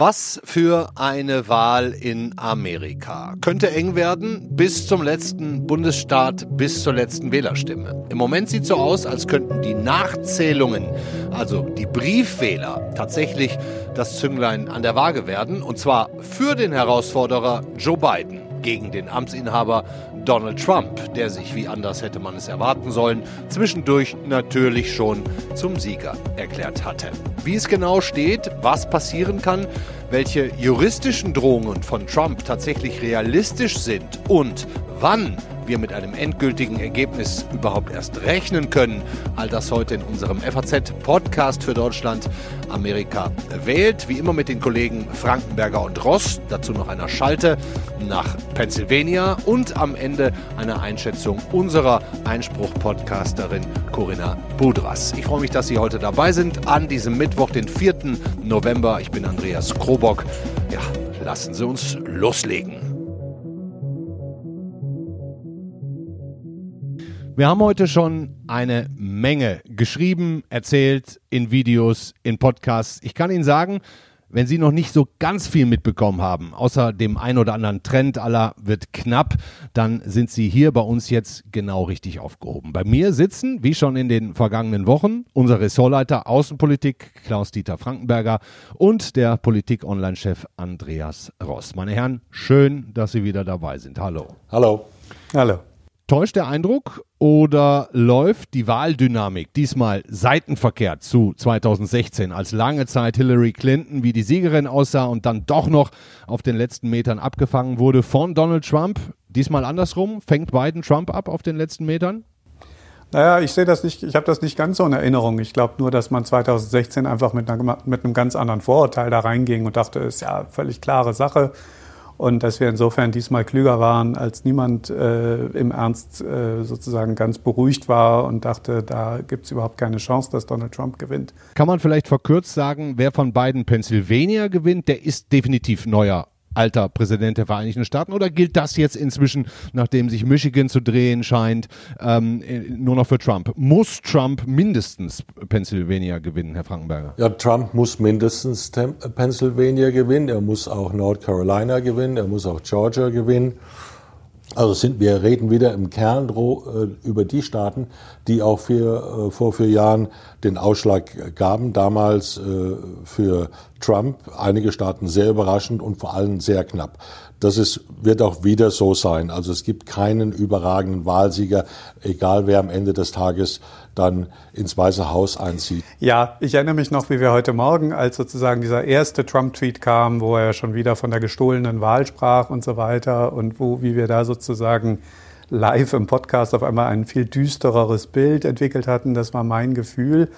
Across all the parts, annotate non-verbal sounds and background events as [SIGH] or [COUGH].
Was für eine Wahl in Amerika. Könnte eng werden bis zum letzten Bundesstaat, bis zur letzten Wählerstimme. Im Moment sieht so aus, als könnten die Nachzählungen, also die Briefwähler, tatsächlich das Zünglein an der Waage werden. Und zwar für den Herausforderer Joe Biden gegen den Amtsinhaber Donald Trump, der sich, wie anders hätte man es erwarten sollen, zwischendurch natürlich schon zum Sieger erklärt hatte. Wie es genau steht, was passieren kann, welche juristischen Drohungen von Trump tatsächlich realistisch sind und wann wir mit einem endgültigen Ergebnis überhaupt erst rechnen können. All das heute in unserem FAZ-Podcast für Deutschland. Amerika wählt, wie immer mit den Kollegen Frankenberger und Ross. Dazu noch einer Schalte nach Pennsylvania und am Ende eine Einschätzung unserer Einspruch-Podcasterin Corinna Budras. Ich freue mich, dass Sie heute dabei sind an diesem Mittwoch, den 4. November. Ich bin Andreas Krobock. Ja, lassen Sie uns loslegen. Wir haben heute schon eine Menge geschrieben, erzählt, in Videos, in Podcasts. Ich kann Ihnen sagen, wenn Sie noch nicht so ganz viel mitbekommen haben, außer dem ein oder anderen Trend aller wird knapp, dann sind Sie hier bei uns jetzt genau richtig aufgehoben. Bei mir sitzen, wie schon in den vergangenen Wochen, unser Ressortleiter Außenpolitik Klaus-Dieter Frankenberger und der Politik-Online-Chef Andreas Ross. Meine Herren, schön, dass Sie wieder dabei sind. Hallo. Hallo. Hallo. Täuscht der Eindruck oder läuft die Wahldynamik diesmal seitenverkehrt zu 2016, als lange Zeit Hillary Clinton wie die Siegerin aussah und dann doch noch auf den letzten Metern abgefangen wurde von Donald Trump? Diesmal andersrum, fängt Biden Trump ab auf den letzten Metern? Naja, ich sehe das nicht, ich habe das nicht ganz so in Erinnerung. Ich glaube nur, dass man 2016 einfach mit, einer, mit einem ganz anderen Vorurteil da reinging und dachte, ist ja völlig klare Sache und dass wir insofern diesmal klüger waren, als niemand äh, im Ernst äh, sozusagen ganz beruhigt war und dachte, da gibt es überhaupt keine Chance, dass Donald Trump gewinnt. Kann man vielleicht verkürzt sagen, wer von beiden Pennsylvania gewinnt, der ist definitiv neuer alter Präsident der Vereinigten Staaten oder gilt das jetzt inzwischen, nachdem sich Michigan zu drehen scheint, ähm, nur noch für Trump? Muss Trump mindestens Pennsylvania gewinnen, Herr Frankenberger? Ja, Trump muss mindestens Pennsylvania gewinnen, er muss auch North Carolina gewinnen, er muss auch Georgia gewinnen. Also sind wir reden wieder im Kern äh, über die Staaten, die auch für, äh, vor vier Jahren den Ausschlag gaben. Damals äh, für Trump einige Staaten sehr überraschend und vor allem sehr knapp. Das ist, wird auch wieder so sein. Also es gibt keinen überragenden Wahlsieger, egal wer am Ende des Tages dann ins Weiße Haus einzieht. Ja, ich erinnere mich noch, wie wir heute Morgen, als sozusagen dieser erste Trump-Tweet kam, wo er schon wieder von der gestohlenen Wahl sprach und so weiter und wo, wie wir da sozusagen live im Podcast auf einmal ein viel düstereres Bild entwickelt hatten. Das war mein Gefühl.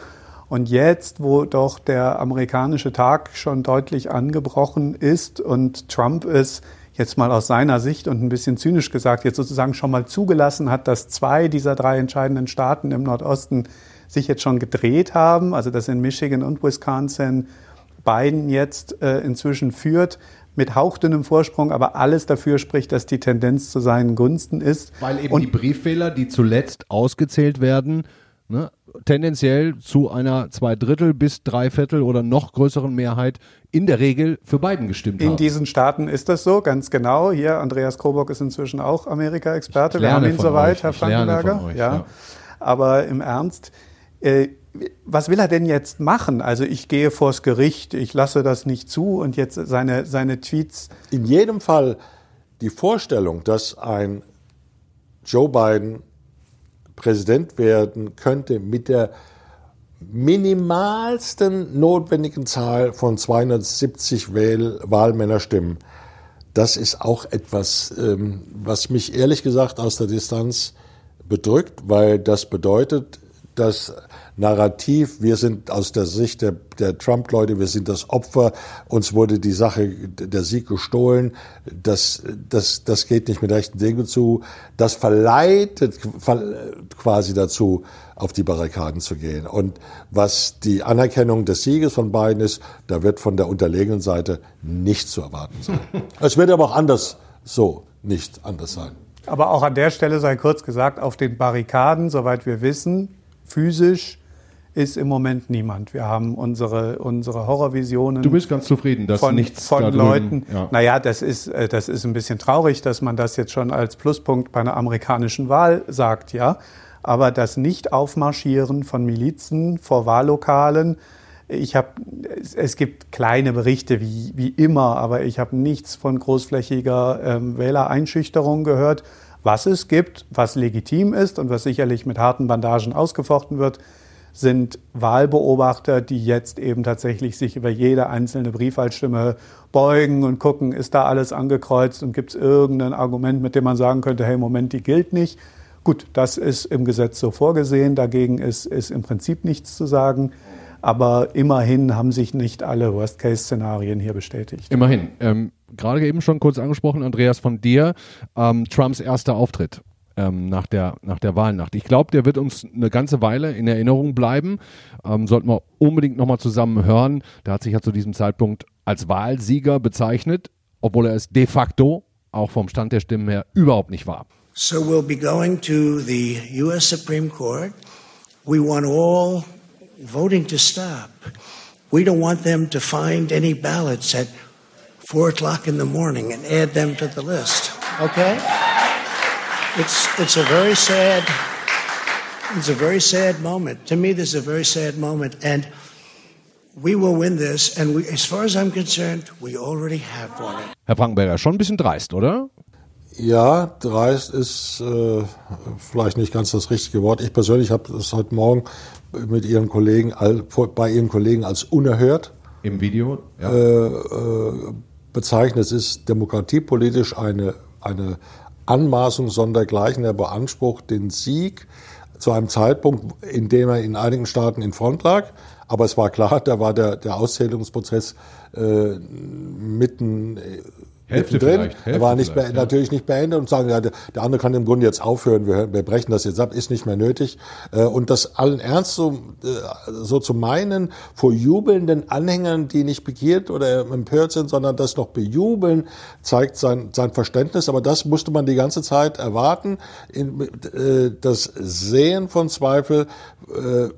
Und jetzt, wo doch der amerikanische Tag schon deutlich angebrochen ist und Trump es jetzt mal aus seiner Sicht und ein bisschen zynisch gesagt, jetzt sozusagen schon mal zugelassen hat, dass zwei dieser drei entscheidenden Staaten im Nordosten sich jetzt schon gedreht haben, also dass in Michigan und Wisconsin Biden jetzt äh, inzwischen führt, mit hauchdünnem Vorsprung, aber alles dafür spricht, dass die Tendenz zu seinen Gunsten ist. Weil eben und die Briefwähler, die zuletzt ausgezählt werden, ne, tendenziell zu einer Zweidrittel bis Dreiviertel oder noch größeren Mehrheit in der Regel für Biden gestimmt in haben. In diesen Staaten ist das so, ganz genau. Hier, Andreas Krobock ist inzwischen auch Amerika-Experte. Wir haben ihn soweit, euch. Herr Frankenberger. Euch, ja. ja. Aber im Ernst, äh, was will er denn jetzt machen? Also ich gehe vors Gericht, ich lasse das nicht zu und jetzt seine, seine Tweets. In jedem Fall die Vorstellung, dass ein Joe Biden Präsident werden könnte mit der minimalsten notwendigen Zahl von 270 Wähl Wahlmännerstimmen. Das ist auch etwas, ähm, was mich ehrlich gesagt aus der Distanz bedrückt, weil das bedeutet, dass Narrativ, wir sind aus der Sicht der, der Trump-Leute, wir sind das Opfer, uns wurde die Sache, der Sieg gestohlen, das, das, das geht nicht mit rechten Dingen zu, das verleitet quasi dazu, auf die Barrikaden zu gehen. Und was die Anerkennung des Sieges von Biden ist, da wird von der unterlegenen Seite nichts zu erwarten sein. [LAUGHS] es wird aber auch anders so nicht anders sein. Aber auch an der Stelle sei kurz gesagt, auf den Barrikaden, soweit wir wissen, physisch ist im Moment niemand. Wir haben unsere, unsere Horrorvisionen. Du bist ganz zufrieden, dass von, nichts von da drüben, Leuten. Ja. Naja, das ist, äh, das ist ein bisschen traurig, dass man das jetzt schon als Pluspunkt bei einer amerikanischen Wahl sagt, ja. Aber das Nicht-Aufmarschieren von Milizen vor Wahllokalen, ich habe, es, es gibt kleine Berichte wie, wie immer, aber ich habe nichts von großflächiger ähm, Wählereinschüchterung gehört. Was es gibt, was legitim ist und was sicherlich mit harten Bandagen ausgefochten wird, sind Wahlbeobachter, die jetzt eben tatsächlich sich über jede einzelne Briefwahlstimme beugen und gucken, ist da alles angekreuzt und gibt es irgendein Argument, mit dem man sagen könnte, hey, Moment, die gilt nicht. Gut, das ist im Gesetz so vorgesehen, dagegen ist, ist im Prinzip nichts zu sagen. Aber immerhin haben sich nicht alle Worst-Case-Szenarien hier bestätigt. Immerhin. Ähm, Gerade eben schon kurz angesprochen, Andreas, von dir, ähm, Trumps erster Auftritt ähm, nach, der, nach der Wahlnacht. Ich glaube, der wird uns eine ganze Weile in Erinnerung bleiben. Ähm, sollten wir unbedingt nochmal zusammen hören. Der hat sich ja zu diesem Zeitpunkt als Wahlsieger bezeichnet, obwohl er es de facto auch vom Stand der Stimmen her überhaupt nicht war. So we'll be going to the U.S. Supreme Court. We want all voting to stop. We don't want them to find any ballots at four o'clock in the morning and add them to the list. Okay? It's it's a very sad it's a very sad moment. To me, this is a very sad moment, and we will win this. And we, as far as I'm concerned, we already have won it. Herr Frankenberger, schon ein bisschen dreist, oder? Ja, dreist ist äh, vielleicht nicht ganz das richtige Wort. Ich persönlich habe das heute Morgen mit Ihren Kollegen, bei Ihren Kollegen als unerhört Im Video? Ja. äh, äh, bezeichnet. Es ist demokratiepolitisch eine, eine Anmaßung sondergleichen. Er beansprucht den Sieg zu einem Zeitpunkt, in dem er in einigen Staaten in Front lag. Aber es war klar, da war der, der Auszählungsprozess äh, mitten äh, Hälfte er Hälfte war nicht ja. natürlich nicht beendet und sagen, ja, der, der andere kann im Grunde jetzt aufhören, wir, wir brechen das jetzt ab, ist nicht mehr nötig. Äh, und das allen Ernst so, äh, so zu meinen, vor jubelnden Anhängern, die nicht begiert oder empört sind, sondern das noch bejubeln, zeigt sein, sein Verständnis. Aber das musste man die ganze Zeit erwarten. Äh, das Sehen von Zweifel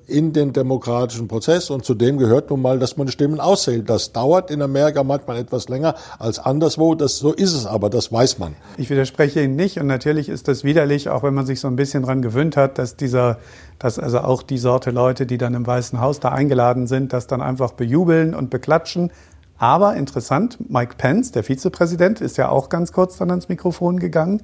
in den demokratischen Prozess. Und zu dem gehört nun mal, dass man Stimmen auszählt. Das dauert in Amerika manchmal etwas länger als anderswo. Das, so ist es aber, das weiß man. Ich widerspreche Ihnen nicht und natürlich ist das widerlich, auch wenn man sich so ein bisschen dran gewöhnt hat, dass dieser, dass also auch die Sorte Leute, die dann im Weißen Haus da eingeladen sind, das dann einfach bejubeln und beklatschen. Aber interessant, Mike Pence, der Vizepräsident, ist ja auch ganz kurz dann ans Mikrofon gegangen.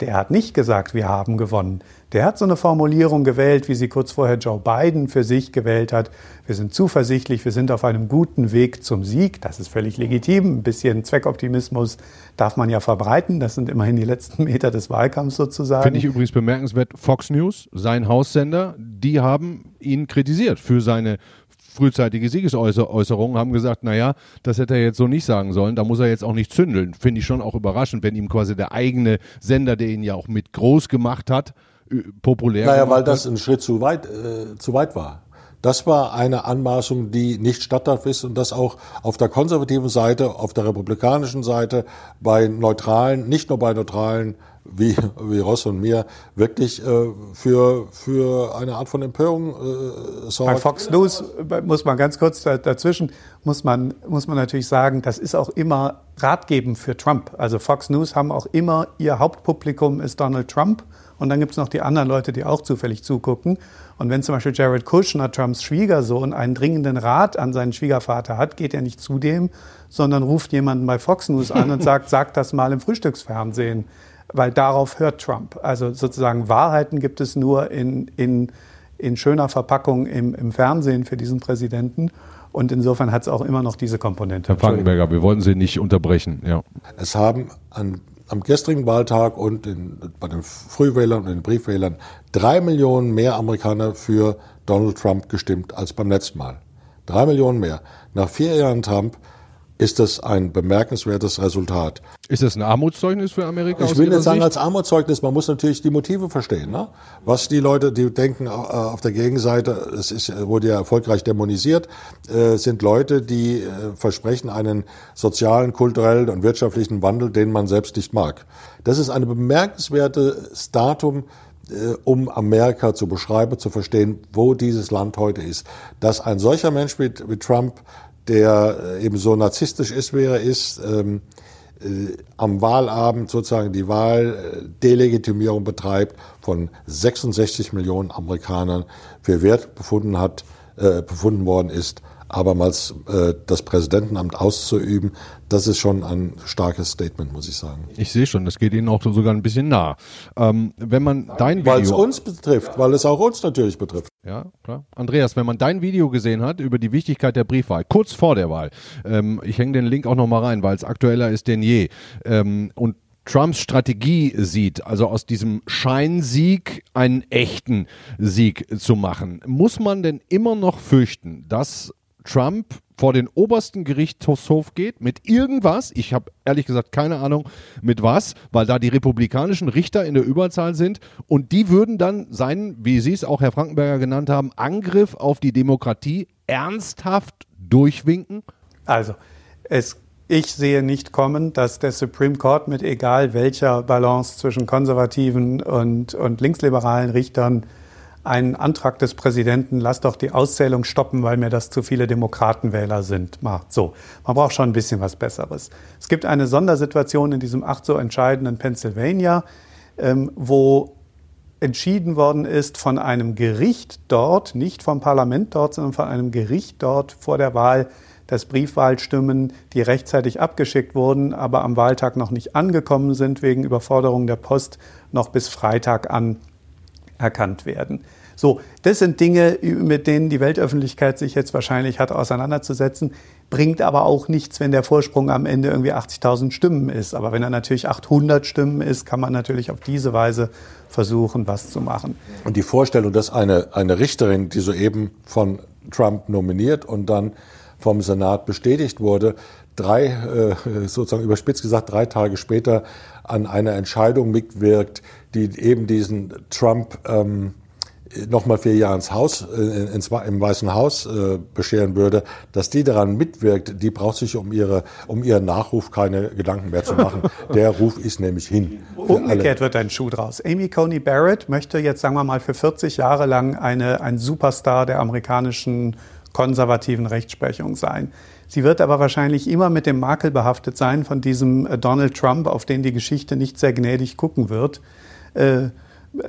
Der hat nicht gesagt, wir haben gewonnen. Der hat so eine Formulierung gewählt, wie sie kurz vorher Joe Biden für sich gewählt hat. Wir sind zuversichtlich, wir sind auf einem guten Weg zum Sieg. Das ist völlig legitim. Ein bisschen Zweckoptimismus darf man ja verbreiten. Das sind immerhin die letzten Meter des Wahlkampfs sozusagen. Finde ich übrigens bemerkenswert. Fox News, sein Haussender, die haben ihn kritisiert für seine frühzeitige Siegesäußerung, haben gesagt, naja, das hätte er jetzt so nicht sagen sollen, da muss er jetzt auch nicht zündeln. Finde ich schon auch überraschend, wenn ihm quasi der eigene Sender, der ihn ja auch mit groß gemacht hat, populär Naja, weil das ein Schritt zu weit, äh, zu weit war. Das war eine Anmaßung, die nicht statthaft ist und das auch auf der konservativen Seite, auf der republikanischen Seite, bei Neutralen, nicht nur bei Neutralen wie, wie Ross und mir, wirklich äh, für, für eine Art von Empörung äh, Bei sorgt. Fox News äh, muss man ganz kurz da- dazwischen, muss man, muss man natürlich sagen, das ist auch immer ratgebend für Trump. Also Fox News haben auch immer, ihr Hauptpublikum ist Donald Trump und dann gibt es noch die anderen Leute, die auch zufällig zugucken. Und wenn zum Beispiel Jared Kushner, Trumps Schwiegersohn, einen dringenden Rat an seinen Schwiegervater hat, geht er nicht zu dem, sondern ruft jemanden bei Fox News an und [LAUGHS] sagt, sag das mal im Frühstücksfernsehen. Weil darauf hört Trump. Also sozusagen Wahrheiten gibt es nur in, in, in schöner Verpackung im, im Fernsehen für diesen Präsidenten. Und insofern hat es auch immer noch diese Komponente. Herr Frankenberger, wir wollten Sie nicht unterbrechen. Ja. Es haben an, am gestrigen Wahltag und in, bei den Frühwählern und den Briefwählern drei Millionen mehr Amerikaner für Donald Trump gestimmt als beim letzten Mal. Drei Millionen mehr. Nach vier Jahren Trump ist das ein bemerkenswertes Resultat. Ist das ein Armutszeugnis für Amerika? Ich will nicht sagen Sicht? als Armutszeugnis, man muss natürlich die Motive verstehen. Ne? Was die Leute, die denken äh, auf der Gegenseite, es ist, wurde ja erfolgreich dämonisiert, äh, sind Leute, die äh, versprechen einen sozialen, kulturellen und wirtschaftlichen Wandel, den man selbst nicht mag. Das ist ein bemerkenswertes Datum um Amerika zu beschreiben, zu verstehen, wo dieses Land heute ist. Dass ein solcher Mensch wie, wie Trump, der äh, eben so narzisstisch ist, er ist, ähm, äh, am Wahlabend sozusagen die Wahldelegitimierung betreibt von 66 Millionen Amerikanern. Für wert befunden hat, äh, befunden worden ist, abermals äh, das Präsidentenamt auszuüben, das ist schon ein starkes Statement, muss ich sagen. Ich sehe schon, das geht Ihnen auch sogar ein bisschen nah. Ähm, wenn man dein Video... Weil es uns betrifft, weil es auch uns natürlich betrifft. Ja, klar. Andreas, wenn man dein Video gesehen hat über die Wichtigkeit der Briefwahl, kurz vor der Wahl, ähm, ich hänge den Link auch nochmal rein, weil es aktueller ist denn je, ähm, und Trumps Strategie sieht, also aus diesem Scheinsieg einen echten Sieg zu machen, muss man denn immer noch fürchten, dass Trump vor den obersten Gerichtshof geht mit irgendwas, ich habe ehrlich gesagt keine Ahnung mit was, weil da die republikanischen Richter in der Überzahl sind und die würden dann seinen, wie Sie es auch Herr Frankenberger genannt haben, Angriff auf die Demokratie ernsthaft durchwinken? Also, es ich sehe nicht kommen, dass der Supreme Court mit egal welcher Balance zwischen konservativen und, und linksliberalen Richtern einen Antrag des Präsidenten, lass doch die Auszählung stoppen, weil mir das zu viele Demokratenwähler sind, macht. So, man braucht schon ein bisschen was Besseres. Es gibt eine Sondersituation in diesem acht so entscheidenden Pennsylvania, ähm, wo entschieden worden ist von einem Gericht dort, nicht vom Parlament dort, sondern von einem Gericht dort vor der Wahl, dass Briefwahlstimmen, die rechtzeitig abgeschickt wurden, aber am Wahltag noch nicht angekommen sind, wegen Überforderung der Post, noch bis Freitag an erkannt werden. So, das sind Dinge, mit denen die Weltöffentlichkeit sich jetzt wahrscheinlich hat auseinanderzusetzen, bringt aber auch nichts, wenn der Vorsprung am Ende irgendwie 80.000 Stimmen ist. Aber wenn er natürlich 800 Stimmen ist, kann man natürlich auf diese Weise versuchen, was zu machen. Und die Vorstellung, dass eine, eine Richterin, die soeben von Trump nominiert und dann vom Senat bestätigt wurde, drei, äh, sozusagen überspitzt gesagt, drei Tage später an einer Entscheidung mitwirkt, die eben diesen Trump ähm, nochmal vier Jahre ins Haus, äh, ins, im Weißen Haus äh, bescheren würde, dass die daran mitwirkt, die braucht sich um, ihre, um ihren Nachruf keine Gedanken mehr zu machen. [LAUGHS] Der Ruf ist nämlich hin. Umgekehrt wird ein Schuh draus. Amy Coney Barrett möchte jetzt, sagen wir mal, für 40 Jahre lang eine, ein Superstar der amerikanischen konservativen Rechtsprechung sein. Sie wird aber wahrscheinlich immer mit dem Makel behaftet sein von diesem äh, Donald Trump, auf den die Geschichte nicht sehr gnädig gucken wird. Äh,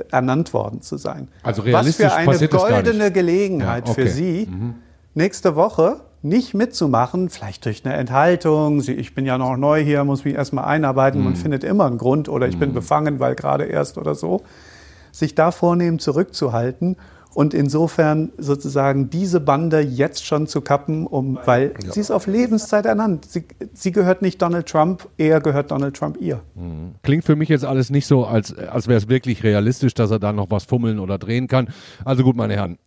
ernannt worden zu sein. Also realistisch Was für eine goldene Gelegenheit ja, okay. für Sie, mhm. nächste Woche nicht mitzumachen, vielleicht durch eine Enthaltung, ich bin ja noch neu hier, muss mich erstmal einarbeiten, mhm. man findet immer einen Grund oder ich mhm. bin befangen, weil gerade erst oder so, sich da vornehmen zurückzuhalten und insofern sozusagen diese Bande jetzt schon zu kappen, um, weil ja. sie ist auf Lebenszeit ernannt. Sie, sie, gehört nicht Donald Trump, er gehört Donald Trump ihr. Mhm. Klingt für mich jetzt alles nicht so, als, als wäre es wirklich realistisch, dass er da noch was fummeln oder drehen kann. Also gut, meine Herren,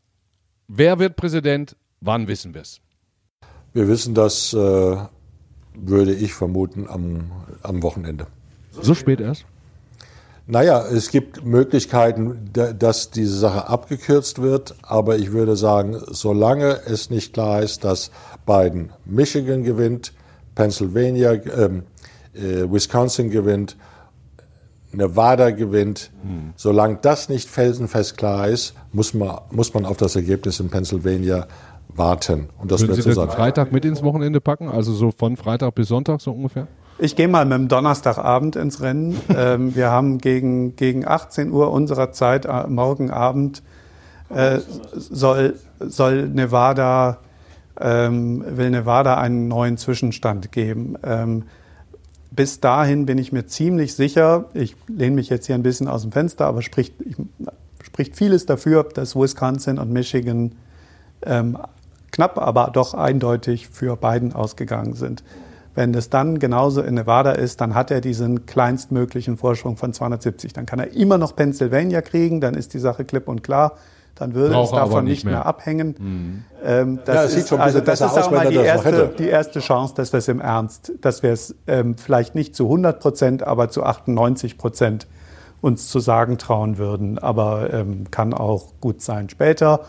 wer wird Präsident? Wann wissen wir es? Wir wissen das, äh, würde ich vermuten, am, am Wochenende. So spät erst? Naja, es gibt Möglichkeiten, dass diese Sache abgekürzt wird, aber ich würde sagen, solange es nicht klar ist, dass Biden Michigan gewinnt, Pennsylvania, ähm, äh, Wisconsin gewinnt, Nevada gewinnt, hm. solange das nicht felsenfest klar ist, muss man, muss man auf das Ergebnis in Pennsylvania warten. Und das Würden wird Sie so sein. Freitag mit ins Wochenende packen, also so von Freitag bis Sonntag so ungefähr? Ich gehe mal mit dem Donnerstagabend ins Rennen. [LAUGHS] ähm, wir haben gegen, gegen 18 Uhr unserer Zeit, äh, morgen Abend, äh, soll, soll Nevada, ähm, will Nevada einen neuen Zwischenstand geben. Ähm, bis dahin bin ich mir ziemlich sicher, ich lehne mich jetzt hier ein bisschen aus dem Fenster, aber spricht, ich, spricht vieles dafür, dass Wisconsin und Michigan ähm, knapp, aber doch eindeutig für Biden ausgegangen sind. Wenn es dann genauso in Nevada ist, dann hat er diesen kleinstmöglichen Vorsprung von 270. Dann kann er immer noch Pennsylvania kriegen, dann ist die Sache klipp und klar. Dann würde Brauche es davon nicht mehr, mehr abhängen. Mhm. Ähm, das ja, ist, sieht schon also das ist auch mal die erste, die erste Chance, dass wir es im Ernst, dass wir es ähm, vielleicht nicht zu 100 Prozent, aber zu 98 Prozent uns zu sagen trauen würden. Aber ähm, kann auch gut sein später.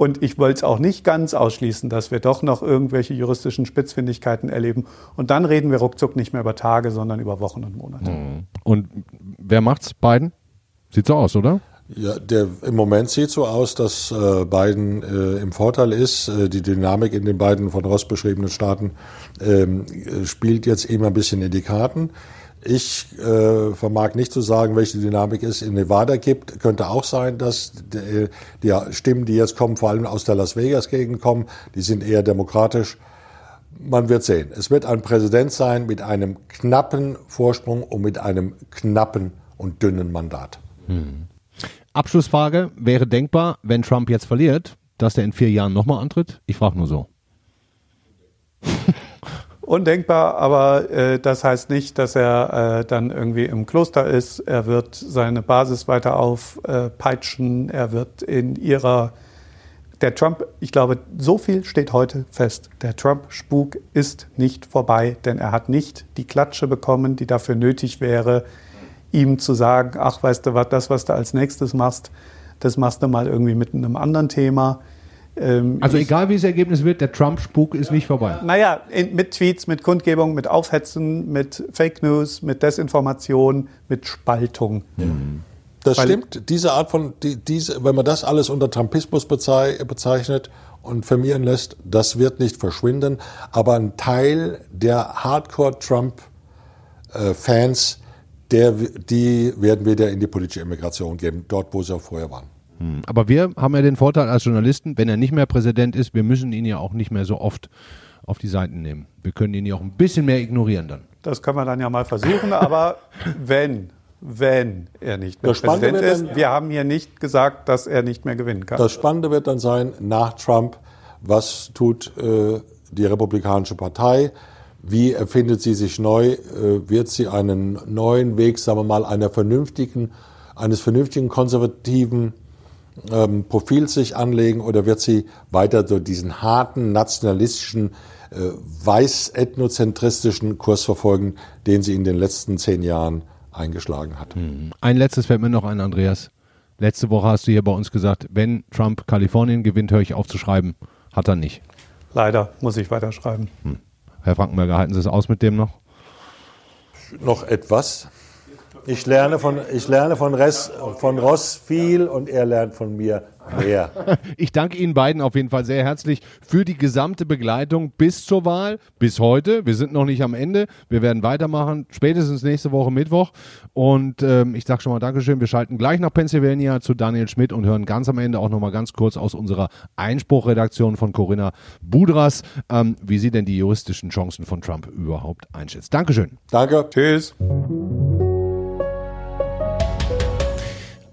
Und ich wollte es auch nicht ganz ausschließen, dass wir doch noch irgendwelche juristischen Spitzfindigkeiten erleben. Und dann reden wir ruckzuck nicht mehr über Tage, sondern über Wochen und Monate. Mhm. Und wer macht's? Beiden? Sieht so aus, oder? Ja, der, im Moment sieht so aus, dass äh, Biden äh, im Vorteil ist. Äh, die Dynamik in den beiden von Ross beschriebenen Staaten ähm, spielt jetzt eben ein bisschen in die Karten. Ich äh, vermag nicht zu sagen, welche Dynamik es in Nevada gibt. Könnte auch sein, dass die, die Stimmen, die jetzt kommen, vor allem aus der Las Vegas-Gegend kommen, die sind eher demokratisch. Man wird sehen. Es wird ein Präsident sein mit einem knappen Vorsprung und mit einem knappen und dünnen Mandat. Hm. Abschlussfrage, wäre denkbar, wenn Trump jetzt verliert, dass er in vier Jahren nochmal antritt? Ich frage nur so. [LAUGHS] Undenkbar, aber äh, das heißt nicht, dass er äh, dann irgendwie im Kloster ist. Er wird seine Basis weiter aufpeitschen. Äh, er wird in ihrer der Trump, ich glaube, so viel steht heute fest. Der Trump-Spuk ist nicht vorbei, denn er hat nicht die Klatsche bekommen, die dafür nötig wäre, ihm zu sagen, ach, weißt du was, das, was du als nächstes machst, das machst du mal irgendwie mit einem anderen Thema. Ähm, also egal wie das Ergebnis wird, der Trump-Spuk ist nicht vorbei. Naja, in, mit Tweets, mit Kundgebung, mit Aufhetzen, mit Fake News, mit Desinformation, mit Spaltung. Mhm. Das Weil stimmt. Diese Art von, die, diese, wenn man das alles unter Trumpismus bezeichnet und firmieren lässt, das wird nicht verschwinden. Aber ein Teil der Hardcore-Trump-Fans äh, der, die werden wieder in die politische Immigration geben, dort, wo sie auch vorher waren. Hm. Aber wir haben ja den Vorteil als Journalisten, wenn er nicht mehr Präsident ist, wir müssen ihn ja auch nicht mehr so oft auf die Seiten nehmen. Wir können ihn ja auch ein bisschen mehr ignorieren dann. Das kann man dann ja mal versuchen, aber wenn, wenn er nicht mehr das Präsident ist, dann, wir haben hier nicht gesagt, dass er nicht mehr gewinnen kann. Das Spannende wird dann sein, nach Trump, was tut äh, die Republikanische Partei? Wie erfindet sie sich neu? Äh, wird sie einen neuen Weg, sagen wir mal, einer vernünftigen, eines vernünftigen konservativen ähm, Profils sich anlegen oder wird sie weiter so diesen harten nationalistischen, äh, weiß-ethnozentristischen Kurs verfolgen, den sie in den letzten zehn Jahren eingeschlagen hat? Hm. Ein letztes fällt mir noch ein, Andreas. Letzte Woche hast du hier bei uns gesagt, wenn Trump Kalifornien gewinnt, höre ich auf zu schreiben. Hat er nicht. Leider muss ich weiterschreiben. Hm. Herr Frankenberger, halten Sie es aus mit dem noch? Noch etwas. Ich lerne von, ich lerne von, Res, von Ross viel und er lernt von mir mehr. [LAUGHS] Ich danke Ihnen beiden auf jeden Fall sehr herzlich für die gesamte Begleitung bis zur Wahl, bis heute. Wir sind noch nicht am Ende. Wir werden weitermachen, spätestens nächste Woche Mittwoch. Und ähm, ich sage schon mal Dankeschön. Wir schalten gleich nach Pennsylvania zu Daniel Schmidt und hören ganz am Ende auch noch mal ganz kurz aus unserer Einspruchredaktion von Corinna Budras, ähm, wie sie denn die juristischen Chancen von Trump überhaupt einschätzt. Dankeschön. Danke. Tschüss.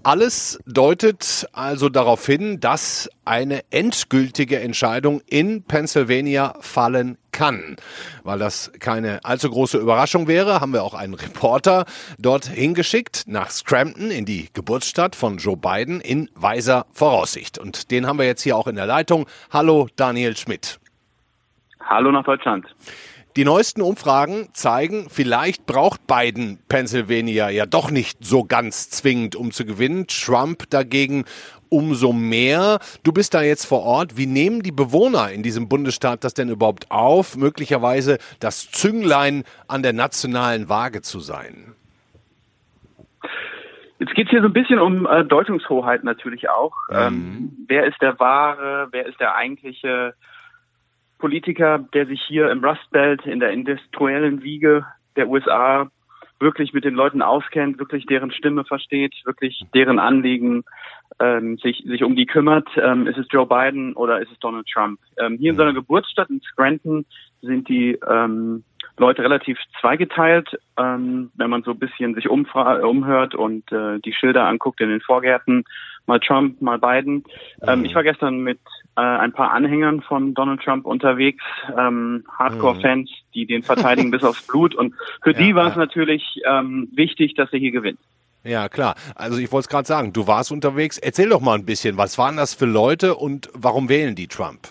Alles deutet also darauf hin, dass eine endgültige Entscheidung in Pennsylvania fallen kann. Weil das keine allzu große Überraschung wäre, haben wir auch einen Reporter dort hingeschickt nach Scranton in die Geburtsstadt von Joe Biden in weiser Voraussicht. Und den haben wir jetzt hier auch in der Leitung. Hallo Daniel Schmidt. Hallo nach Deutschland. Die neuesten Umfragen zeigen, vielleicht braucht Biden Pennsylvania ja doch nicht so ganz zwingend, um zu gewinnen. Trump dagegen umso mehr. Du bist da jetzt vor Ort. Wie nehmen die Bewohner in diesem Bundesstaat das denn überhaupt auf, möglicherweise das Zünglein an der nationalen Waage zu sein? Jetzt geht es hier so ein bisschen um äh, Deutungshoheit natürlich auch. Mhm. Ähm, wer ist der wahre, wer ist der eigentliche Politiker, der sich hier im Rust Belt in der industriellen Wiege der USA wirklich mit den Leuten auskennt, wirklich deren Stimme versteht, wirklich deren Anliegen ähm, sich, sich um die kümmert. Ähm, ist es Joe Biden oder ist es Donald Trump? Ähm, hier in seiner Geburtsstadt in Scranton sind die ähm, Leute relativ zweigeteilt, ähm, wenn man so ein bisschen sich umhört und äh, die Schilder anguckt in den Vorgärten, mal Trump, mal Biden. Ähm, ich war gestern mit äh, ein paar Anhängern von Donald Trump unterwegs, ähm, Hardcore-Fans, die den verteidigen bis aufs Blut. Und für [LAUGHS] ja, die war es ja. natürlich ähm, wichtig, dass er hier gewinnt. Ja, klar. Also ich wollte es gerade sagen, du warst unterwegs. Erzähl doch mal ein bisschen, was waren das für Leute und warum wählen die Trump?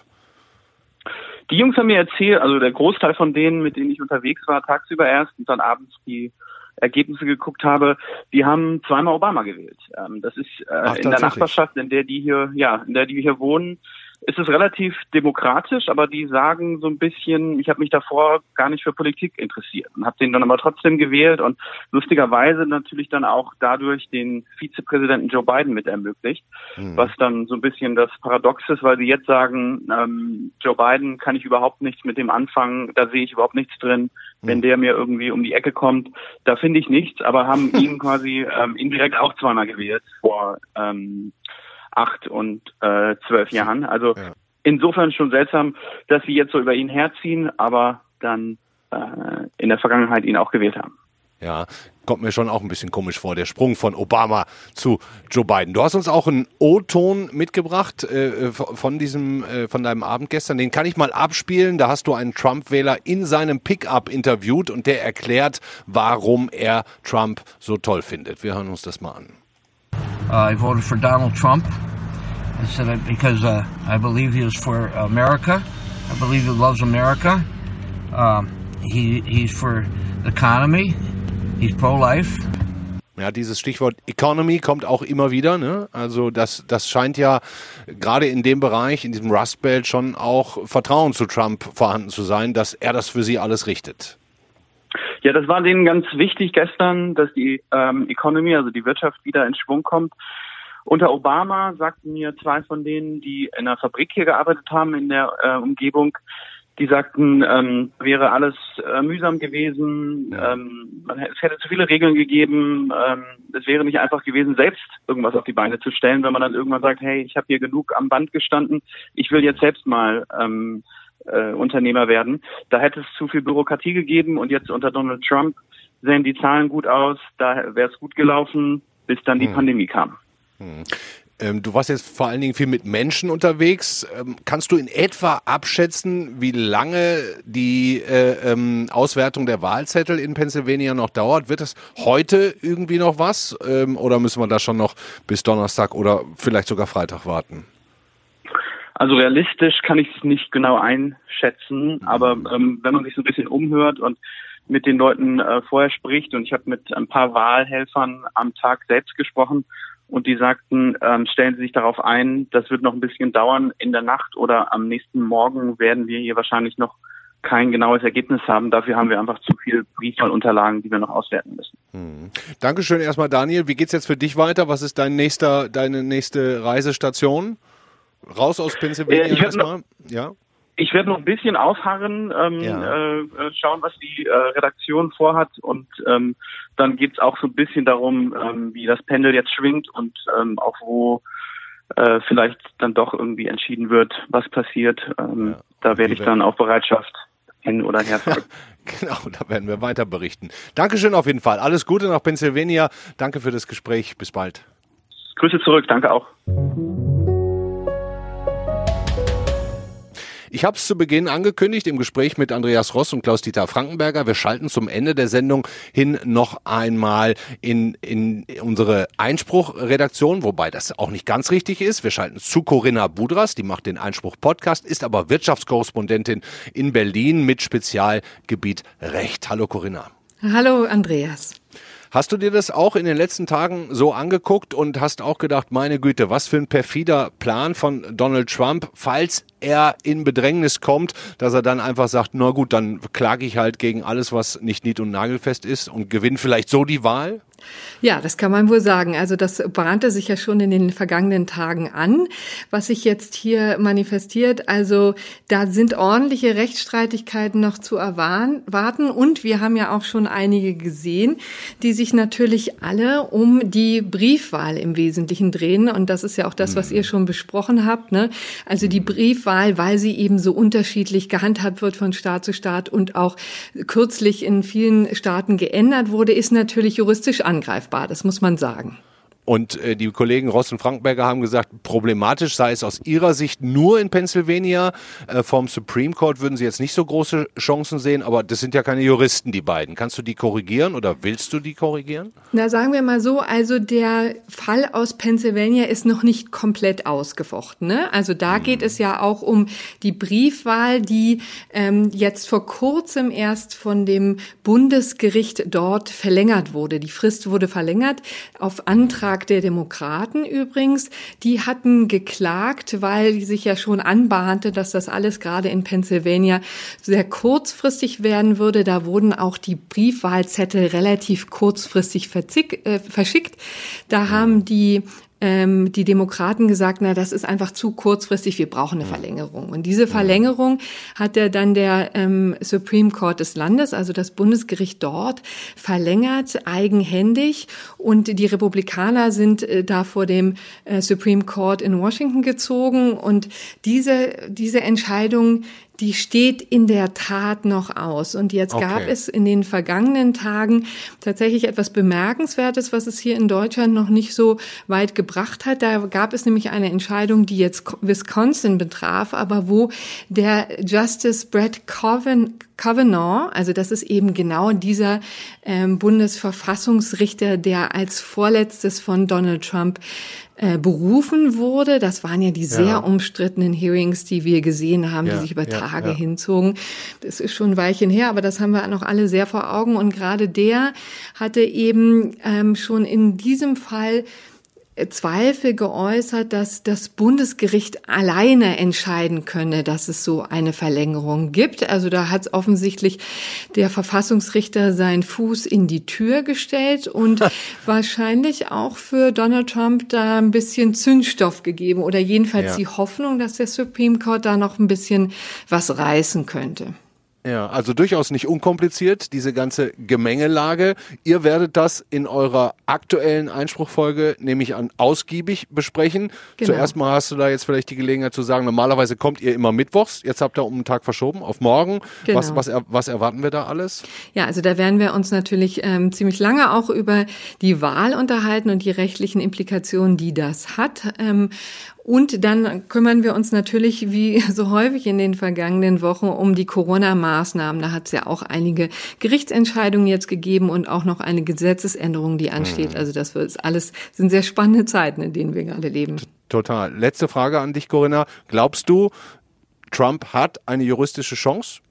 Die Jungs haben mir erzählt, also der Großteil von denen, mit denen ich unterwegs war, tagsüber erst und dann abends die Ergebnisse geguckt habe, die haben zweimal Obama gewählt. Ähm, das ist äh, Ach, in der Nachbarschaft, in der die hier, ja, in der die hier wohnen, ist es relativ demokratisch, aber die sagen so ein bisschen, ich habe mich davor gar nicht für Politik interessiert und habe den dann aber trotzdem gewählt und lustigerweise natürlich dann auch dadurch den Vizepräsidenten Joe Biden mit ermöglicht, mhm. was dann so ein bisschen das Paradox ist, weil sie jetzt sagen, ähm, Joe Biden kann ich überhaupt nichts mit dem anfangen, da sehe ich überhaupt nichts drin, wenn mhm. der mir irgendwie um die Ecke kommt, da finde ich nichts, aber haben [LAUGHS] ihn quasi ähm, indirekt auch zweimal gewählt vor ähm, acht und äh, zwölf Jahren. Also ja. insofern schon seltsam, dass sie jetzt so über ihn herziehen, aber dann äh, in der Vergangenheit ihn auch gewählt haben. Ja, kommt mir schon auch ein bisschen komisch vor, der Sprung von Obama zu Joe Biden. Du hast uns auch einen O-Ton mitgebracht äh, von diesem, äh, von deinem Abend gestern. Den kann ich mal abspielen. Da hast du einen Trump-Wähler in seinem Pickup interviewt und der erklärt, warum er Trump so toll findet. Wir hören uns das mal an. Uh, I voted for Donald Trump. I said it because uh, I believe he is for America. I believe he loves America. He, he's for the economy. He's pro-life. Ja, dieses Stichwort Economy kommt auch immer wieder. Ne? Also das, das scheint ja gerade in dem Bereich, in diesem Rust Belt schon auch Vertrauen zu Trump vorhanden zu sein, dass er das für sie alles richtet. Ja, das war denen ganz wichtig gestern, dass die ähm, Economy, also die Wirtschaft wieder in Schwung kommt. Unter Obama sagten mir zwei von denen, die in einer Fabrik hier gearbeitet haben in der äh, Umgebung, die sagten, ähm, wäre alles äh, mühsam gewesen, ähm, es hätte zu viele Regeln gegeben, ähm, es wäre nicht einfach gewesen, selbst irgendwas auf die Beine zu stellen, wenn man dann irgendwann sagt, hey, ich habe hier genug am Band gestanden, ich will jetzt selbst mal ähm, äh, Unternehmer werden. Da hätte es zu viel Bürokratie gegeben und jetzt unter Donald Trump sehen die Zahlen gut aus, da wäre es gut gelaufen, bis dann die hm. Pandemie kam. Hm. Ähm, du warst jetzt vor allen Dingen viel mit Menschen unterwegs. Ähm, kannst du in etwa abschätzen, wie lange die äh, ähm, Auswertung der Wahlzettel in Pennsylvania noch dauert? Wird es heute irgendwie noch was? Ähm, oder müssen wir da schon noch bis Donnerstag oder vielleicht sogar Freitag warten? Also realistisch kann ich es nicht genau einschätzen, aber ähm, wenn man sich so ein bisschen umhört und mit den Leuten äh, vorher spricht und ich habe mit ein paar Wahlhelfern am Tag selbst gesprochen und die sagten, ähm, stellen Sie sich darauf ein, das wird noch ein bisschen dauern. In der Nacht oder am nächsten Morgen werden wir hier wahrscheinlich noch kein genaues Ergebnis haben. Dafür haben wir einfach zu viel Briefwahlunterlagen, die wir noch auswerten müssen. Hm. Dankeschön erstmal, Daniel. Wie geht's jetzt für dich weiter? Was ist dein nächster, deine nächste Reisestation? Raus aus Pennsylvania äh, erstmal? Ja. Ich werde noch ein bisschen ausharren, ähm, ja. äh, schauen, was die äh, Redaktion vorhat und ähm, dann geht's auch so ein bisschen darum, ähm, wie das Pendel jetzt schwingt und ähm, auch wo äh, vielleicht dann doch irgendwie entschieden wird, was passiert. Ähm, ja. Da werde ich dann auf Bereitschaft hin oder her [LAUGHS] genau, da werden wir weiter berichten. Dankeschön auf jeden Fall. Alles Gute nach Pennsylvania. Danke für das Gespräch. Bis bald. Grüße zurück. Danke auch. Ich habe es zu Beginn angekündigt im Gespräch mit Andreas Ross und Klaus-Dieter Frankenberger. Wir schalten zum Ende der Sendung hin noch einmal in, in unsere Einspruchredaktion, wobei das auch nicht ganz richtig ist. Wir schalten zu Corinna Budras, die macht den Einspruch-Podcast, ist aber Wirtschaftskorrespondentin in Berlin mit Spezialgebiet Recht. Hallo Corinna. Hallo Andreas. Hast du dir das auch in den letzten Tagen so angeguckt und hast auch gedacht, meine Güte, was für ein perfider Plan von Donald Trump, falls er in Bedrängnis kommt, dass er dann einfach sagt, na gut, dann klage ich halt gegen alles, was nicht nied- und nagelfest ist und gewinne vielleicht so die Wahl? Ja, das kann man wohl sagen. Also das bahnte sich ja schon in den vergangenen Tagen an, was sich jetzt hier manifestiert. Also da sind ordentliche Rechtsstreitigkeiten noch zu erwarten und wir haben ja auch schon einige gesehen, die sich natürlich alle um die Briefwahl im Wesentlichen drehen und das ist ja auch das, was ihr schon besprochen habt. Ne? Also die Briefwahl, weil sie eben so unterschiedlich gehandhabt wird von Staat zu Staat und auch kürzlich in vielen Staaten geändert wurde, ist natürlich juristisch angreifbar, das muss man sagen. Und äh, die Kollegen Ross und Frankenberger haben gesagt, problematisch sei es aus ihrer Sicht nur in Pennsylvania. Äh, vom Supreme Court würden sie jetzt nicht so große Chancen sehen, aber das sind ja keine Juristen, die beiden. Kannst du die korrigieren oder willst du die korrigieren? Na, sagen wir mal so, also der Fall aus Pennsylvania ist noch nicht komplett ausgefochten. Ne? Also da hm. geht es ja auch um die Briefwahl, die ähm, jetzt vor kurzem erst von dem Bundesgericht dort verlängert wurde. Die Frist wurde verlängert auf Antrag Antrag der Demokraten übrigens. Die hatten geklagt, weil sich ja schon anbahnte, dass das alles gerade in Pennsylvania sehr kurzfristig werden würde. Da wurden auch die Briefwahlzettel relativ kurzfristig äh, verschickt. Da haben die ähm, die Demokraten gesagt, na, das ist einfach zu kurzfristig, wir brauchen eine Verlängerung. Und diese Verlängerung hat ja dann der ähm, Supreme Court des Landes, also das Bundesgericht dort, verlängert, eigenhändig. Und die Republikaner sind äh, da vor dem äh, Supreme Court in Washington gezogen. Und diese, diese Entscheidung, die steht in der Tat noch aus. Und jetzt okay. gab es in den vergangenen Tagen tatsächlich etwas Bemerkenswertes, was es hier in Deutschland noch nicht so weit gebracht hat. Da gab es nämlich eine Entscheidung, die jetzt Wisconsin betraf, aber wo der Justice Brett Kavanaugh, also das ist eben genau dieser ähm, Bundesverfassungsrichter, der als vorletztes von Donald Trump äh, berufen wurde. Das waren ja die sehr ja. umstrittenen Hearings, die wir gesehen haben, ja, die sich über Tage ja, hinzogen. Das ist schon ein Weilchen her, aber das haben wir noch alle sehr vor Augen. Und gerade der hatte eben ähm, schon in diesem Fall Zweifel geäußert, dass das Bundesgericht alleine entscheiden könne, dass es so eine Verlängerung gibt. Also da hat offensichtlich der Verfassungsrichter seinen Fuß in die Tür gestellt und [LAUGHS] wahrscheinlich auch für Donald Trump da ein bisschen Zündstoff gegeben oder jedenfalls ja. die Hoffnung, dass der Supreme Court da noch ein bisschen was reißen könnte. Ja, also durchaus nicht unkompliziert, diese ganze Gemengelage. Ihr werdet das in eurer aktuellen Einspruchfolge nämlich an ausgiebig besprechen. Genau. Zuerst mal hast du da jetzt vielleicht die Gelegenheit zu sagen, normalerweise kommt ihr immer mittwochs, jetzt habt ihr um einen Tag verschoben auf morgen. Genau. Was, was, was erwarten wir da alles? Ja, also da werden wir uns natürlich ähm, ziemlich lange auch über die Wahl unterhalten und die rechtlichen Implikationen, die das hat. Ähm, und dann kümmern wir uns natürlich, wie [LAUGHS] so häufig in den vergangenen Wochen, um die Corona-Maßnahmen. Da hat es ja auch einige Gerichtsentscheidungen jetzt gegeben und auch noch eine Gesetzesänderung, die ansteht. Mhm. Also das wird alles sind sehr spannende Zeiten, in denen wir gerade leben. Total. Letzte Frage an dich, Corinna. Glaubst du, Trump hat eine juristische Chance?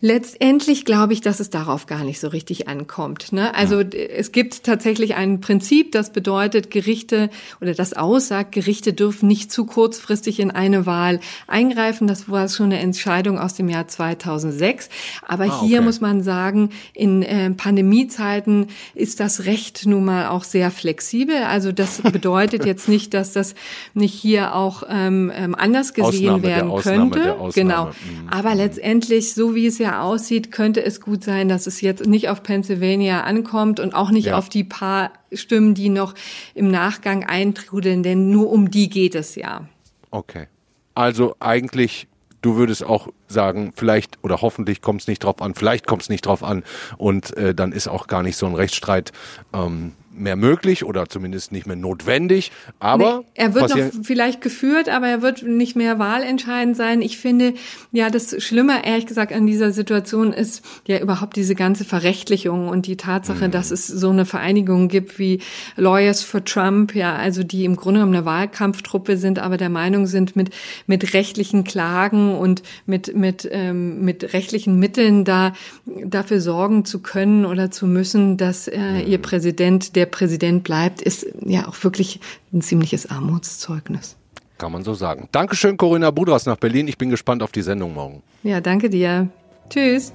Letztendlich glaube ich, dass es darauf gar nicht so richtig ankommt. Ne? Also ja. es gibt tatsächlich ein Prinzip, das bedeutet, Gerichte oder das aussagt, Gerichte dürfen nicht zu kurzfristig in eine Wahl eingreifen. Das war schon eine Entscheidung aus dem Jahr 2006. Aber ah, hier muss man sagen, in äh, Pandemiezeiten ist das Recht nun mal auch sehr flexibel. Also das [LAUGHS] bedeutet jetzt nicht, dass das nicht hier auch ähm, ähm anders gesehen Ausnahme werden könnte. Genau. Mhm. Aber letztendlich, so wie es ja aussieht, könnte es gut sein, dass es jetzt nicht auf Pennsylvania ankommt und auch nicht ja. auf die paar Stimmen, die noch im Nachgang eintrudeln, denn nur um die geht es ja. Okay. Also eigentlich du würdest auch sagen, vielleicht oder hoffentlich kommt es nicht drauf an, vielleicht kommt es nicht drauf an und äh, dann ist auch gar nicht so ein Rechtsstreit ähm, mehr möglich oder zumindest nicht mehr notwendig. Aber nee, er wird noch vielleicht geführt, aber er wird nicht mehr wahlentscheidend sein. Ich finde, ja, das Schlimme, ehrlich gesagt, an dieser Situation ist ja überhaupt diese ganze Verrechtlichung und die Tatsache, mhm. dass es so eine Vereinigung gibt wie Lawyers for Trump, ja, also die im Grunde genommen eine Wahlkampftruppe sind, aber der Meinung sind, mit, mit rechtlichen Klagen und mit, mit, ähm, mit rechtlichen Mitteln da dafür sorgen zu können oder zu müssen, dass äh, mhm. ihr Präsident der Präsident bleibt, ist ja auch wirklich ein ziemliches Armutszeugnis. Kann man so sagen. Dankeschön, Corinna Budras nach Berlin. Ich bin gespannt auf die Sendung morgen. Ja, danke dir. Tschüss.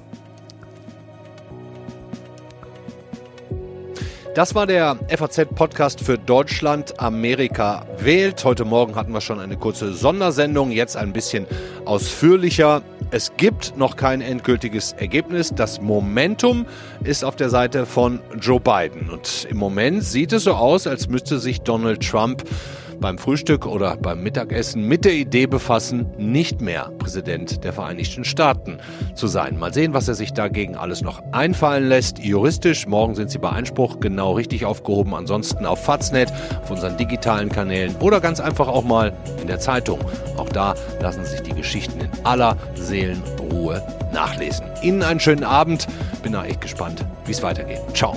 Das war der FAZ-Podcast für Deutschland. Amerika wählt. Heute Morgen hatten wir schon eine kurze Sondersendung, jetzt ein bisschen ausführlicher. Es gibt noch kein endgültiges Ergebnis. Das Momentum ist auf der Seite von Joe Biden. Und im Moment sieht es so aus, als müsste sich Donald Trump beim Frühstück oder beim Mittagessen mit der Idee befassen, nicht mehr Präsident der Vereinigten Staaten zu sein. Mal sehen, was er sich dagegen alles noch einfallen lässt. Juristisch, morgen sind Sie bei Einspruch genau richtig aufgehoben. Ansonsten auf Faznet, auf unseren digitalen Kanälen oder ganz einfach auch mal in der Zeitung. Auch da lassen sich die Geschichten in aller Seelenruhe nachlesen. Ihnen einen schönen Abend. Bin da echt gespannt, wie es weitergeht. Ciao.